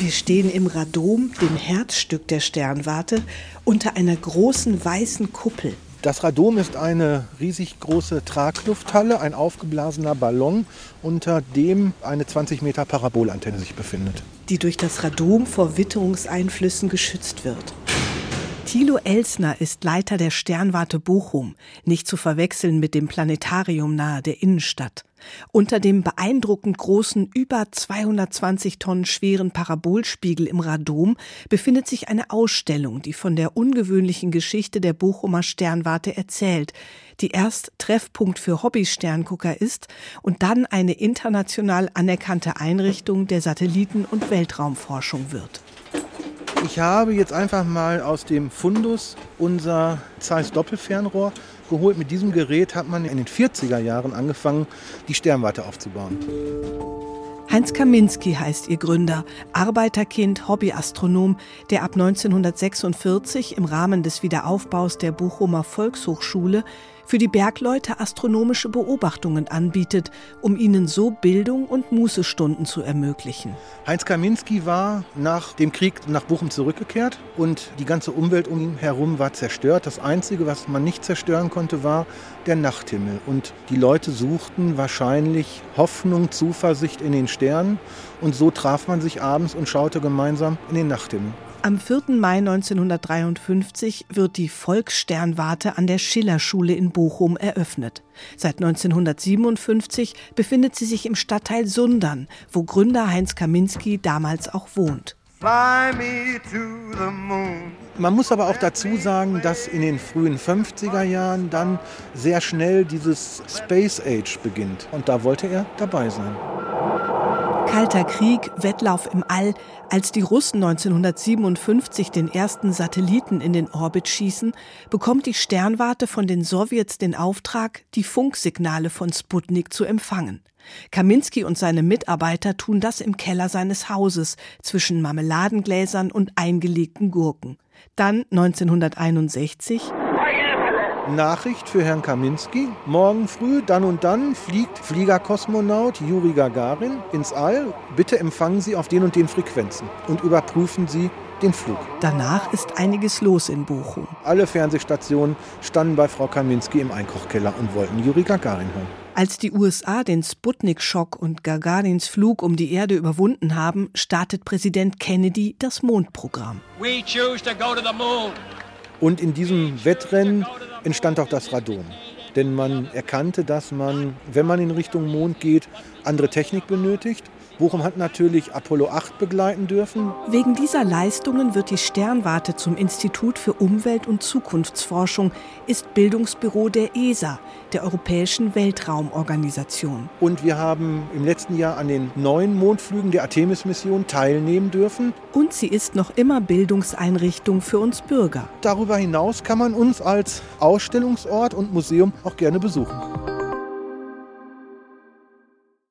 Wir stehen im Radom, dem Herzstück der Sternwarte, unter einer großen weißen Kuppel. Das Radom ist eine riesig große Traglufthalle, ein aufgeblasener Ballon, unter dem eine 20 Meter Parabolantenne sich befindet. Die durch das Radom vor Witterungseinflüssen geschützt wird. Thilo Elsner ist Leiter der Sternwarte Bochum, nicht zu verwechseln mit dem Planetarium nahe der Innenstadt. Unter dem beeindruckend großen, über 220 Tonnen schweren Parabolspiegel im Radom befindet sich eine Ausstellung, die von der ungewöhnlichen Geschichte der Bochumer Sternwarte erzählt, die erst Treffpunkt für Hobby-Sterngucker ist und dann eine international anerkannte Einrichtung der Satelliten- und Weltraumforschung wird. Ich habe jetzt einfach mal aus dem Fundus unser Zeiss Doppelfernrohr geholt. Mit diesem Gerät hat man in den 40er Jahren angefangen, die Sternwarte aufzubauen. Heinz Kaminski heißt ihr Gründer, Arbeiterkind, Hobbyastronom, der ab 1946 im Rahmen des Wiederaufbaus der Bochumer Volkshochschule für die Bergleute astronomische Beobachtungen anbietet, um ihnen so Bildung und Mußestunden zu ermöglichen. Heinz Kaminski war nach dem Krieg nach Bochum zurückgekehrt und die ganze Umwelt um ihn herum war zerstört. Das Einzige, was man nicht zerstören konnte, war der Nachthimmel. Und die Leute suchten wahrscheinlich Hoffnung, Zuversicht in den Sternen. Und so traf man sich abends und schaute gemeinsam in den Nachthimmel. Am 4. Mai 1953 wird die Volkssternwarte an der Schillerschule in Bochum eröffnet. Seit 1957 befindet sie sich im Stadtteil Sundern, wo Gründer Heinz Kaminski damals auch wohnt. Man muss aber auch dazu sagen, dass in den frühen 50er Jahren dann sehr schnell dieses Space Age beginnt. Und da wollte er dabei sein. Kalter Krieg, Wettlauf im All. Als die Russen 1957 den ersten Satelliten in den Orbit schießen, bekommt die Sternwarte von den Sowjets den Auftrag, die Funksignale von Sputnik zu empfangen. Kaminski und seine Mitarbeiter tun das im Keller seines Hauses zwischen Marmeladengläsern und eingelegten Gurken. Dann 1961 Nachricht für Herrn Kaminski. Morgen früh, dann und dann, fliegt Fliegerkosmonaut Juri Gagarin ins All. Bitte empfangen Sie auf den und den Frequenzen und überprüfen Sie den Flug. Danach ist einiges los in Bochum. Alle Fernsehstationen standen bei Frau Kaminski im Einkochkeller und wollten Juri Gagarin hören. Als die USA den Sputnik-Schock und Gagarins Flug um die Erde überwunden haben, startet Präsident Kennedy das Mondprogramm. Und in diesem Wettrennen entstand auch das Radon. Denn man erkannte, dass man, wenn man in Richtung Mond geht, andere Technik benötigt Bochum hat natürlich Apollo 8 begleiten dürfen. Wegen dieser Leistungen wird die Sternwarte zum Institut für Umwelt- und Zukunftsforschung, ist Bildungsbüro der ESA, der Europäischen Weltraumorganisation. Und wir haben im letzten Jahr an den neuen Mondflügen der Artemis-Mission teilnehmen dürfen. Und sie ist noch immer Bildungseinrichtung für uns Bürger. Darüber hinaus kann man uns als Ausstellungsort und Museum auch gerne besuchen.